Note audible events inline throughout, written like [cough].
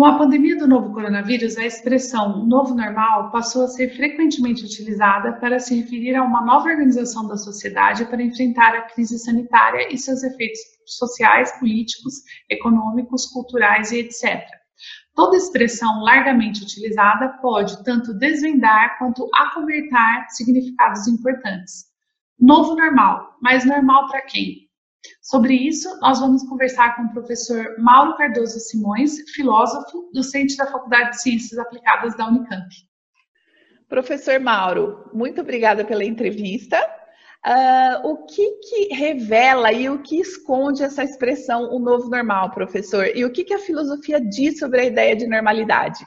Com a pandemia do novo coronavírus, a expressão novo normal passou a ser frequentemente utilizada para se referir a uma nova organização da sociedade para enfrentar a crise sanitária e seus efeitos sociais, políticos, econômicos, culturais e etc. Toda expressão largamente utilizada pode tanto desvendar quanto acobertar significados importantes. Novo normal, mas normal para quem? Sobre isso, nós vamos conversar com o professor Mauro Cardoso Simões, filósofo, docente da Faculdade de Ciências Aplicadas da Unicamp. Professor Mauro, muito obrigada pela entrevista. Uh, o que, que revela e o que esconde essa expressão o novo normal, professor? E o que, que a filosofia diz sobre a ideia de normalidade?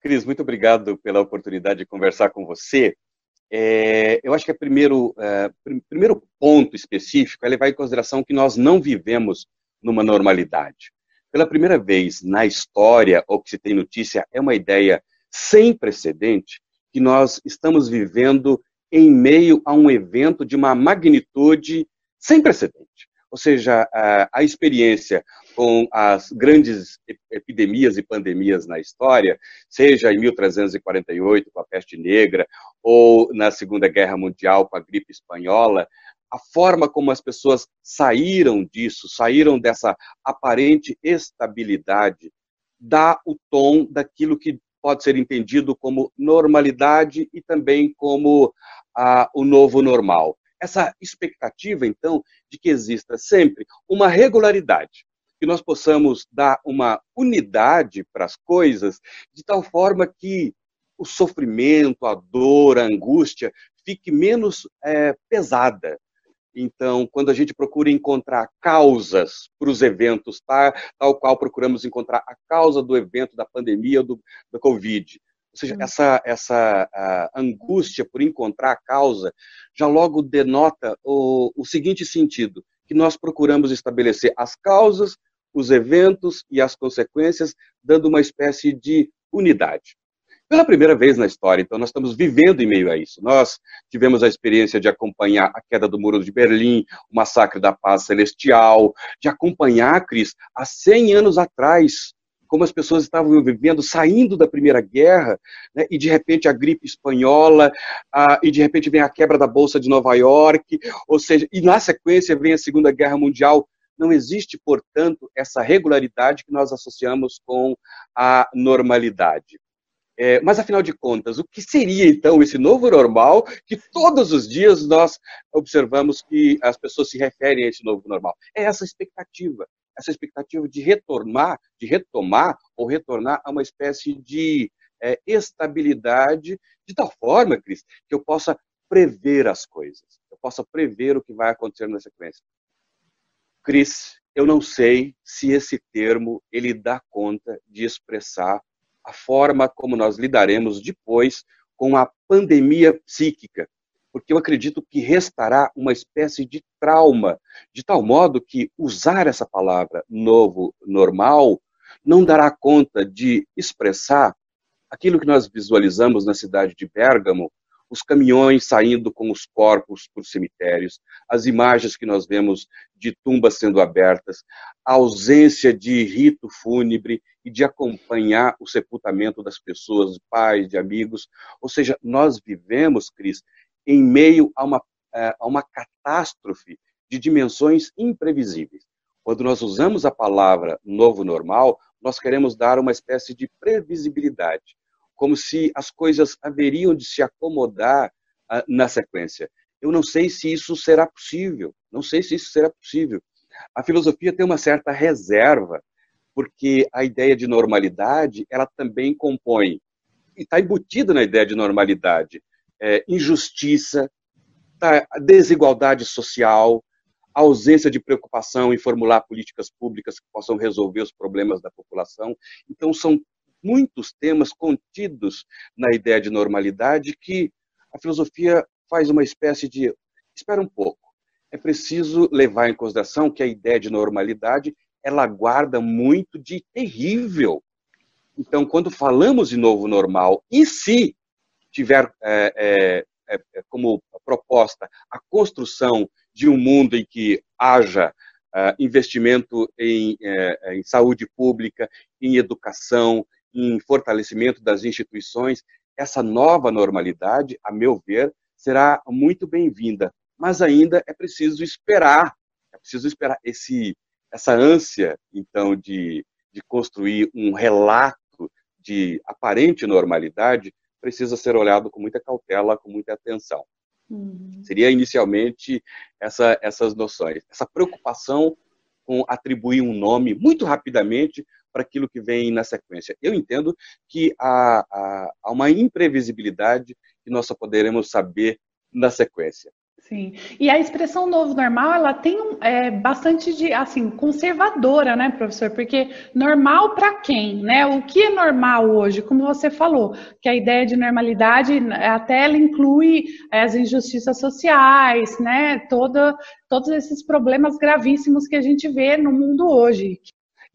Cris, muito obrigado pela oportunidade de conversar com você. É, eu acho que é primeiro, é, primeiro ponto específico é levar em consideração que nós não vivemos numa normalidade. Pela primeira vez na história, ou que se tem notícia, é uma ideia sem precedente que nós estamos vivendo em meio a um evento de uma magnitude sem precedente. Ou seja, a, a experiência com as grandes epidemias e pandemias na história, seja em 1348 com a peste negra, ou na Segunda Guerra Mundial com a gripe espanhola, a forma como as pessoas saíram disso, saíram dessa aparente estabilidade, dá o tom daquilo que pode ser entendido como normalidade e também como ah, o novo normal. Essa expectativa, então, de que exista sempre uma regularidade, que nós possamos dar uma unidade para as coisas, de tal forma que o sofrimento, a dor, a angústia fique menos é, pesada. Então, quando a gente procura encontrar causas para os eventos, tá? tal qual procuramos encontrar a causa do evento da pandemia do, do Covid, ou seja, essa, essa angústia por encontrar a causa já logo denota o, o seguinte sentido, que nós procuramos estabelecer as causas, os eventos e as consequências, dando uma espécie de unidade. Pela primeira vez na história, então, nós estamos vivendo em meio a isso. Nós tivemos a experiência de acompanhar a queda do Muro de Berlim, o massacre da paz celestial, de acompanhar, Cris, há 100 anos atrás, como as pessoas estavam vivendo, saindo da Primeira Guerra, né, e de repente a gripe espanhola, e de repente vem a quebra da Bolsa de Nova York, ou seja, e na sequência vem a Segunda Guerra Mundial. Não existe, portanto, essa regularidade que nós associamos com a normalidade. É, mas, afinal de contas, o que seria então esse novo normal que todos os dias nós observamos que as pessoas se referem a esse novo normal? É essa expectativa essa expectativa de retornar, de retomar ou retornar a uma espécie de é, estabilidade, de tal forma, Cris, que eu possa prever as coisas, eu possa prever o que vai acontecer na sequência. Cris, eu não sei se esse termo ele dá conta de expressar a forma como nós lidaremos depois com a pandemia psíquica porque eu acredito que restará uma espécie de trauma, de tal modo que usar essa palavra novo, normal, não dará conta de expressar aquilo que nós visualizamos na cidade de Bérgamo, os caminhões saindo com os corpos por cemitérios, as imagens que nós vemos de tumbas sendo abertas, a ausência de rito fúnebre e de acompanhar o sepultamento das pessoas, de pais, de amigos. Ou seja, nós vivemos, Cris, em meio a uma, é, a uma catástrofe de dimensões imprevisíveis. Quando nós usamos a palavra novo normal, nós queremos dar uma espécie de previsibilidade, como se as coisas haveriam de se acomodar uh, na sequência. Eu não sei se isso será possível, não sei se isso será possível. A filosofia tem uma certa reserva, porque a ideia de normalidade, ela também compõe, e está embutida na ideia de normalidade, é, injustiça, tá, desigualdade social, ausência de preocupação em formular políticas públicas que possam resolver os problemas da população. Então, são muitos temas contidos na ideia de normalidade que a filosofia faz uma espécie de. Espera um pouco. É preciso levar em consideração que a ideia de normalidade ela guarda muito de terrível. Então, quando falamos de novo normal, e se tiver é, é, é, como proposta a construção de um mundo em que haja uh, investimento em, uh, em saúde pública, em educação, em fortalecimento das instituições, essa nova normalidade, a meu ver, será muito bem-vinda. Mas ainda é preciso esperar, é preciso esperar esse, essa ânsia, então, de, de construir um relato de aparente normalidade, precisa ser olhado com muita cautela, com muita atenção. Uhum. Seria inicialmente essa, essas noções, essa preocupação com atribuir um nome muito rapidamente para aquilo que vem na sequência. Eu entendo que há, há, há uma imprevisibilidade que nós só poderemos saber na sequência. Sim, e a expressão novo normal, ela tem é, bastante de, assim, conservadora, né, professor? Porque normal para quem, né? O que é normal hoje? Como você falou, que a ideia de normalidade, até ela inclui é, as injustiças sociais, né? Todos esses problemas gravíssimos que a gente vê no mundo hoje.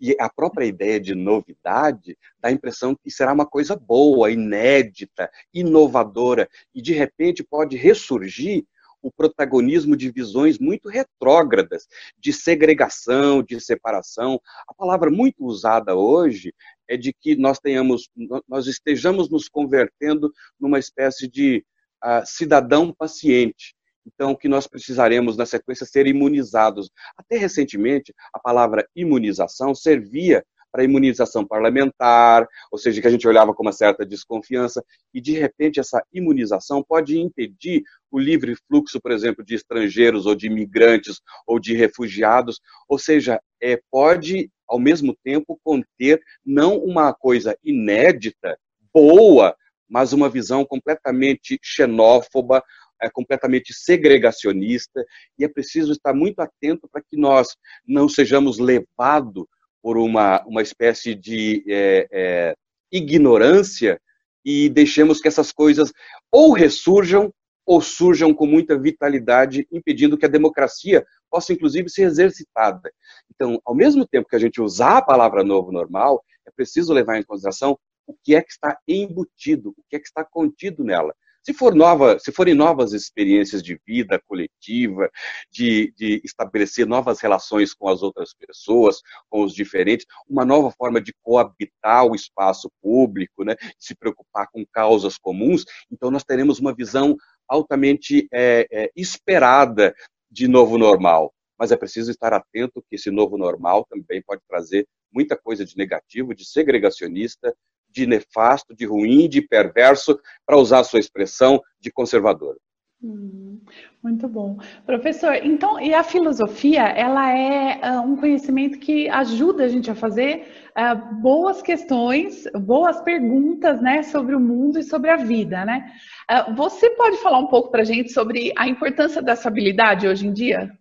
E a própria ideia de novidade dá a impressão que será uma coisa boa, inédita, inovadora, e de repente pode ressurgir o protagonismo de visões muito retrógradas, de segregação, de separação. A palavra muito usada hoje é de que nós tenhamos, nós estejamos nos convertendo numa espécie de uh, cidadão paciente. Então, que nós precisaremos, na sequência, ser imunizados. Até recentemente, a palavra imunização servia para imunização parlamentar, ou seja, que a gente olhava com uma certa desconfiança, e de repente essa imunização pode impedir o livre fluxo, por exemplo, de estrangeiros ou de imigrantes ou de refugiados, ou seja, é, pode ao mesmo tempo conter não uma coisa inédita, boa, mas uma visão completamente xenófoba, é completamente segregacionista e é preciso estar muito atento para que nós não sejamos levados por uma, uma espécie de é, é, ignorância e deixemos que essas coisas ou ressurjam ou surjam com muita vitalidade, impedindo que a democracia possa, inclusive, ser exercitada. Então, ao mesmo tempo que a gente usar a palavra novo normal, é preciso levar em consideração o que é que está embutido, o que é que está contido nela. Se, for nova, se forem novas experiências de vida coletiva, de, de estabelecer novas relações com as outras pessoas, com os diferentes, uma nova forma de coabitar o espaço público, né, de se preocupar com causas comuns, então nós teremos uma visão altamente é, é, esperada de novo normal. Mas é preciso estar atento que esse novo normal também pode trazer muita coisa de negativo, de segregacionista, de nefasto, de ruim, de perverso, para usar a sua expressão de conservador. Hum, muito bom. Professor, então, e a filosofia, ela é uh, um conhecimento que ajuda a gente a fazer uh, boas questões, boas perguntas, né, sobre o mundo e sobre a vida, né? Uh, você pode falar um pouco para a gente sobre a importância dessa habilidade hoje em dia?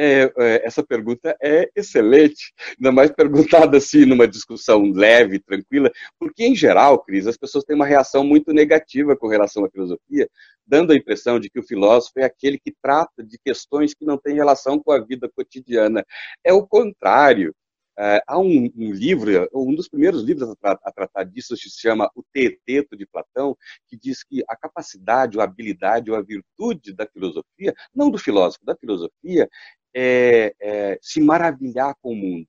É, é, essa pergunta é excelente, ainda mais perguntada assim numa discussão leve, tranquila, porque em geral, Cris, as pessoas têm uma reação muito negativa com relação à filosofia, dando a impressão de que o filósofo é aquele que trata de questões que não têm relação com a vida cotidiana. É o contrário. É, há um, um, livro, um dos primeiros livros a, a, tratar disso se chama O Teeteto de Platão, que diz que a capacidade, ou a habilidade, ou a virtude da filosofia, não do filósofo, da filosofia, é, é, se maravilhar com o mundo.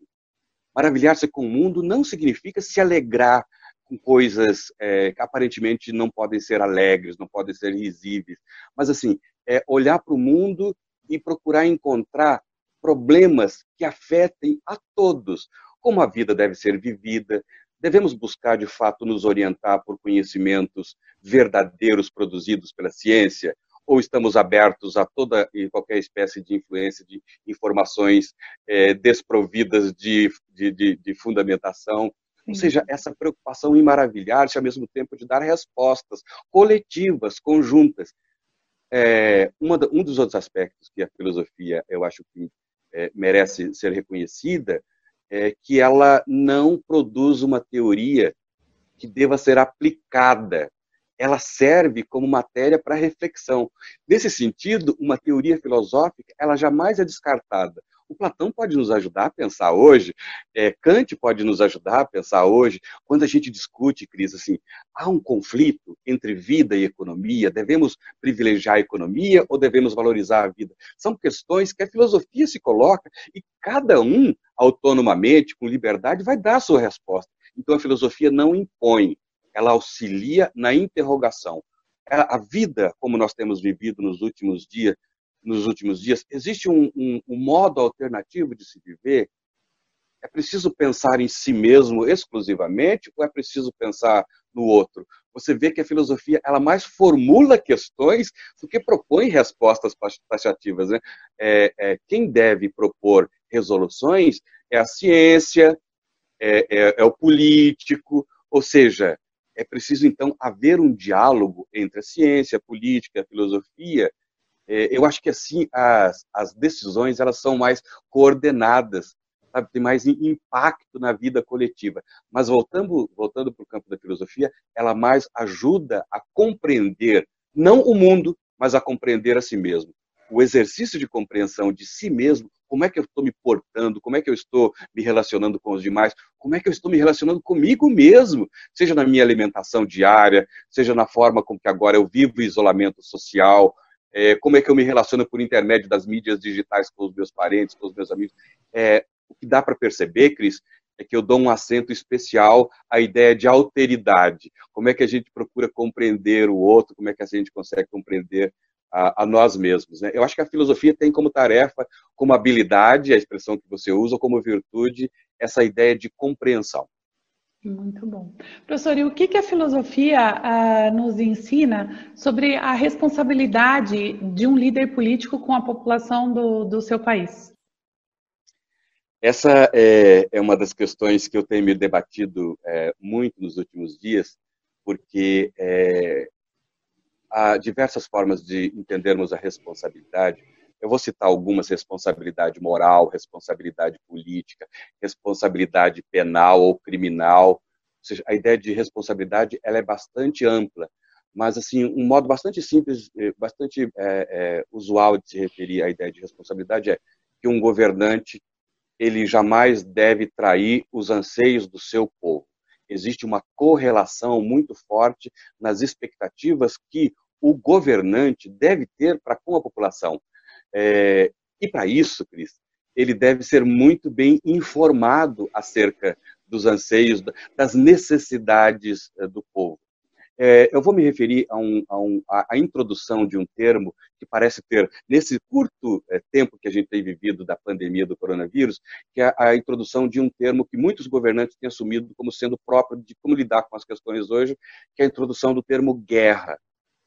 Maravilhar-se com o mundo não significa se alegrar com coisas é, que aparentemente não podem ser alegres, não podem ser risíveis, mas assim, é olhar para o mundo e procurar encontrar problemas que afetem a todos, como a vida deve ser vivida. Devemos buscar, de fato, nos orientar por conhecimentos verdadeiros produzidos pela ciência, ou estamos abertos a toda e qualquer espécie de influência de informações é, desprovidas de, de, de, de fundamentação. Ou seja, essa preocupação em maravilhar-se ao mesmo tempo de dar respostas coletivas, conjuntas. É, uma, um dos outros aspectos que a filosofia, eu acho que é, merece ser reconhecida, é que ela não produz uma teoria que deva ser aplicada ela serve como matéria para reflexão. Nesse sentido, uma teoria filosófica, ela jamais é descartada. O Platão pode nos ajudar a pensar hoje, é, Kant pode nos ajudar a pensar hoje, quando a gente discute, Cris, assim, há um conflito entre vida e economia, devemos privilegiar a economia ou devemos valorizar a vida? São questões que a filosofia se coloca e cada um, autonomamente, com liberdade, vai dar a sua resposta. Então a filosofia não impõe, ela auxilia na interrogação. A vida, como nós temos vivido nos últimos dias, nos últimos dias, existe um, um, um modo alternativo de se viver? É preciso pensar em si mesmo exclusivamente ou é preciso pensar no outro? Você vê que a filosofia ela mais formula questões do que propõe respostas taxativas. Né? É, é, quem deve propor resoluções é a ciência, é, é, é o político, ou seja, é preciso então haver um diálogo entre a ciência, a política, a filosofia. É, eu acho que assim as, as decisões elas são mais coordenadas, sabe? tem mais impacto na vida coletiva. Mas voltando voltando para o campo da filosofia, ela mais ajuda a compreender não o mundo, mas a compreender a si mesmo. O exercício de compreensão de si mesmo como é que eu estou me portando, como é que eu estou me relacionando com os demais, como é que eu estou me relacionando comigo mesmo, seja na minha alimentação diária, seja na forma como que agora eu vivo isolamento social, é, como é que eu me relaciono por intermédio das mídias digitais com os meus parentes, com os meus amigos. É, o que dá para perceber, Cris, é que eu dou um acento especial à ideia de alteridade. Como é que a gente procura compreender o outro, como é que a gente consegue compreender a, a, nós mesmos. Né? Eu acho que a filosofia tem como tarefa, como habilidade, a expressão que você usa, ou como virtude, essa ideia de compreensão. Muito bom. Professor, e o que, que a filosofia ah, nos ensina sobre a responsabilidade de um líder político com a população do, do seu país? Essa é, é, uma das questões que eu tenho me debatido é, muito nos últimos dias, porque é, há diversas formas de entendermos a responsabilidade. Eu vou citar algumas: responsabilidade moral, responsabilidade política, responsabilidade penal ou criminal. Ou seja, a ideia de responsabilidade ela é bastante ampla, mas assim um modo bastante simples, eh, bastante é, é, usual de se referir à ideia de responsabilidade é que um governante ele jamais deve trair os anseios do seu povo existe uma correlação muito forte nas expectativas que o governante deve ter para com a população. É, e para isso, Cris, ele deve ser muito bem informado acerca dos anseios, das necessidades eh, do povo. É, eu vou me referir a, um, a, um, introdução de um termo que parece ter, nesse curto é, tempo que a gente tem vivido da pandemia do coronavírus, que é a introdução de um termo que muitos governantes têm assumido como sendo próprio de como lidar com as questões hoje, que é a introdução do termo guerra.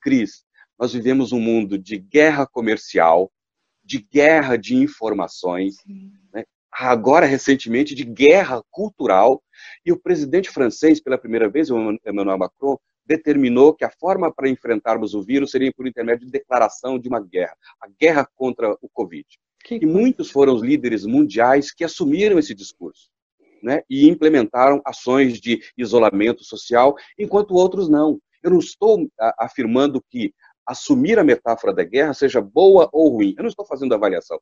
Cris, nós vivemos um mundo de guerra comercial, de guerra de informações, né? agora recentemente de guerra cultural, e o presidente francês, pela primeira vez, Emmanuel Macron, determinou que a forma para enfrentarmos o vírus seria por intermédio de declaração de uma guerra, a guerra contra o Covid. Que e muitos foram os líderes mundiais que assumiram esse discurso. Né, e implementaram ações de isolamento social, enquanto outros não. Eu não estou afirmando que assumir a metáfora da guerra seja boa ou ruim. Eu não estou fazendo avaliação.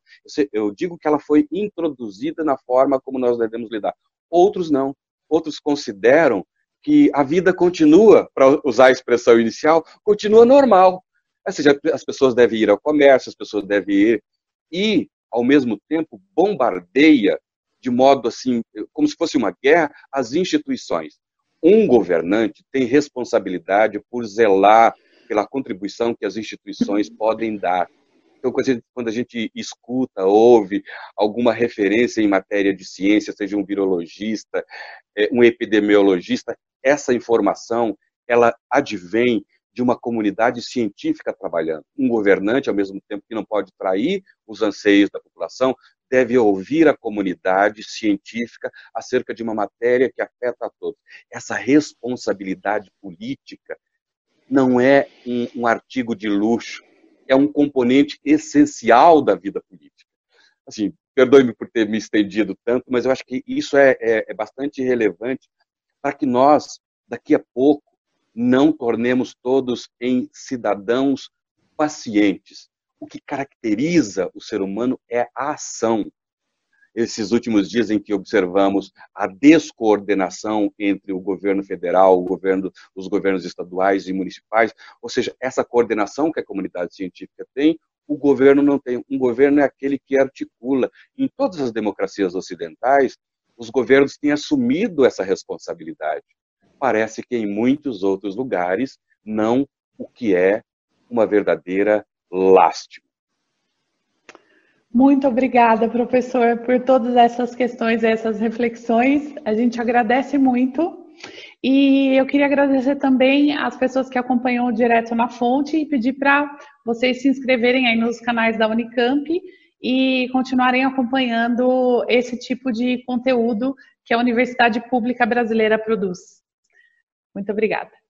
Eu digo que ela foi introduzida na forma como nós devemos lidar. Outros não. Outros consideram que a vida continua, para usar a expressão inicial, continua normal. Ou seja, as pessoas devem ir ao comércio, as pessoas devem ir e, ao mesmo tempo, bombardeia de modo assim, como se fosse uma guerra, as instituições. Um governante tem responsabilidade por zelar pela contribuição que as instituições [laughs] podem dar. Então, quando a gente escuta, ouve alguma referência em matéria de ciência, seja um virologista, é, um epidemiologista, essa informação ela advém de uma comunidade científica trabalhando. Um governante, ao mesmo tempo que não pode trair os anseios da população, deve ouvir a comunidade científica acerca de uma matéria que afeta a todos. Essa responsabilidade política não é um, um artigo de luxo, é um componente essencial da vida política. Assim, perdoe-me por ter me estendido tanto, mas eu acho que isso é, é, é bastante relevante para que nós, daqui a pouco, não tornemos todos em cidadãos pacientes. O que caracteriza o ser humano é a ação. Esses últimos dias em que observamos a descoordenação entre o governo federal, o governo, os governos estaduais e municipais, ou seja, essa coordenação que a comunidade científica tem, o governo não tem. Um governo é aquele que articula. Em todas as democracias ocidentais, os governos têm assumido essa responsabilidade. Parece que em muitos outros lugares, não o que é uma verdadeira lástima. Muito obrigada, professor, por todas essas questões, essas reflexões. A gente agradece muito. E eu queria agradecer também as pessoas que acompanham direto na fonte e pedir para vocês se inscreverem aí nos canais da Unicamp e continuarem acompanhando esse tipo de conteúdo que a Universidade Pública Brasileira produz. Muito obrigada.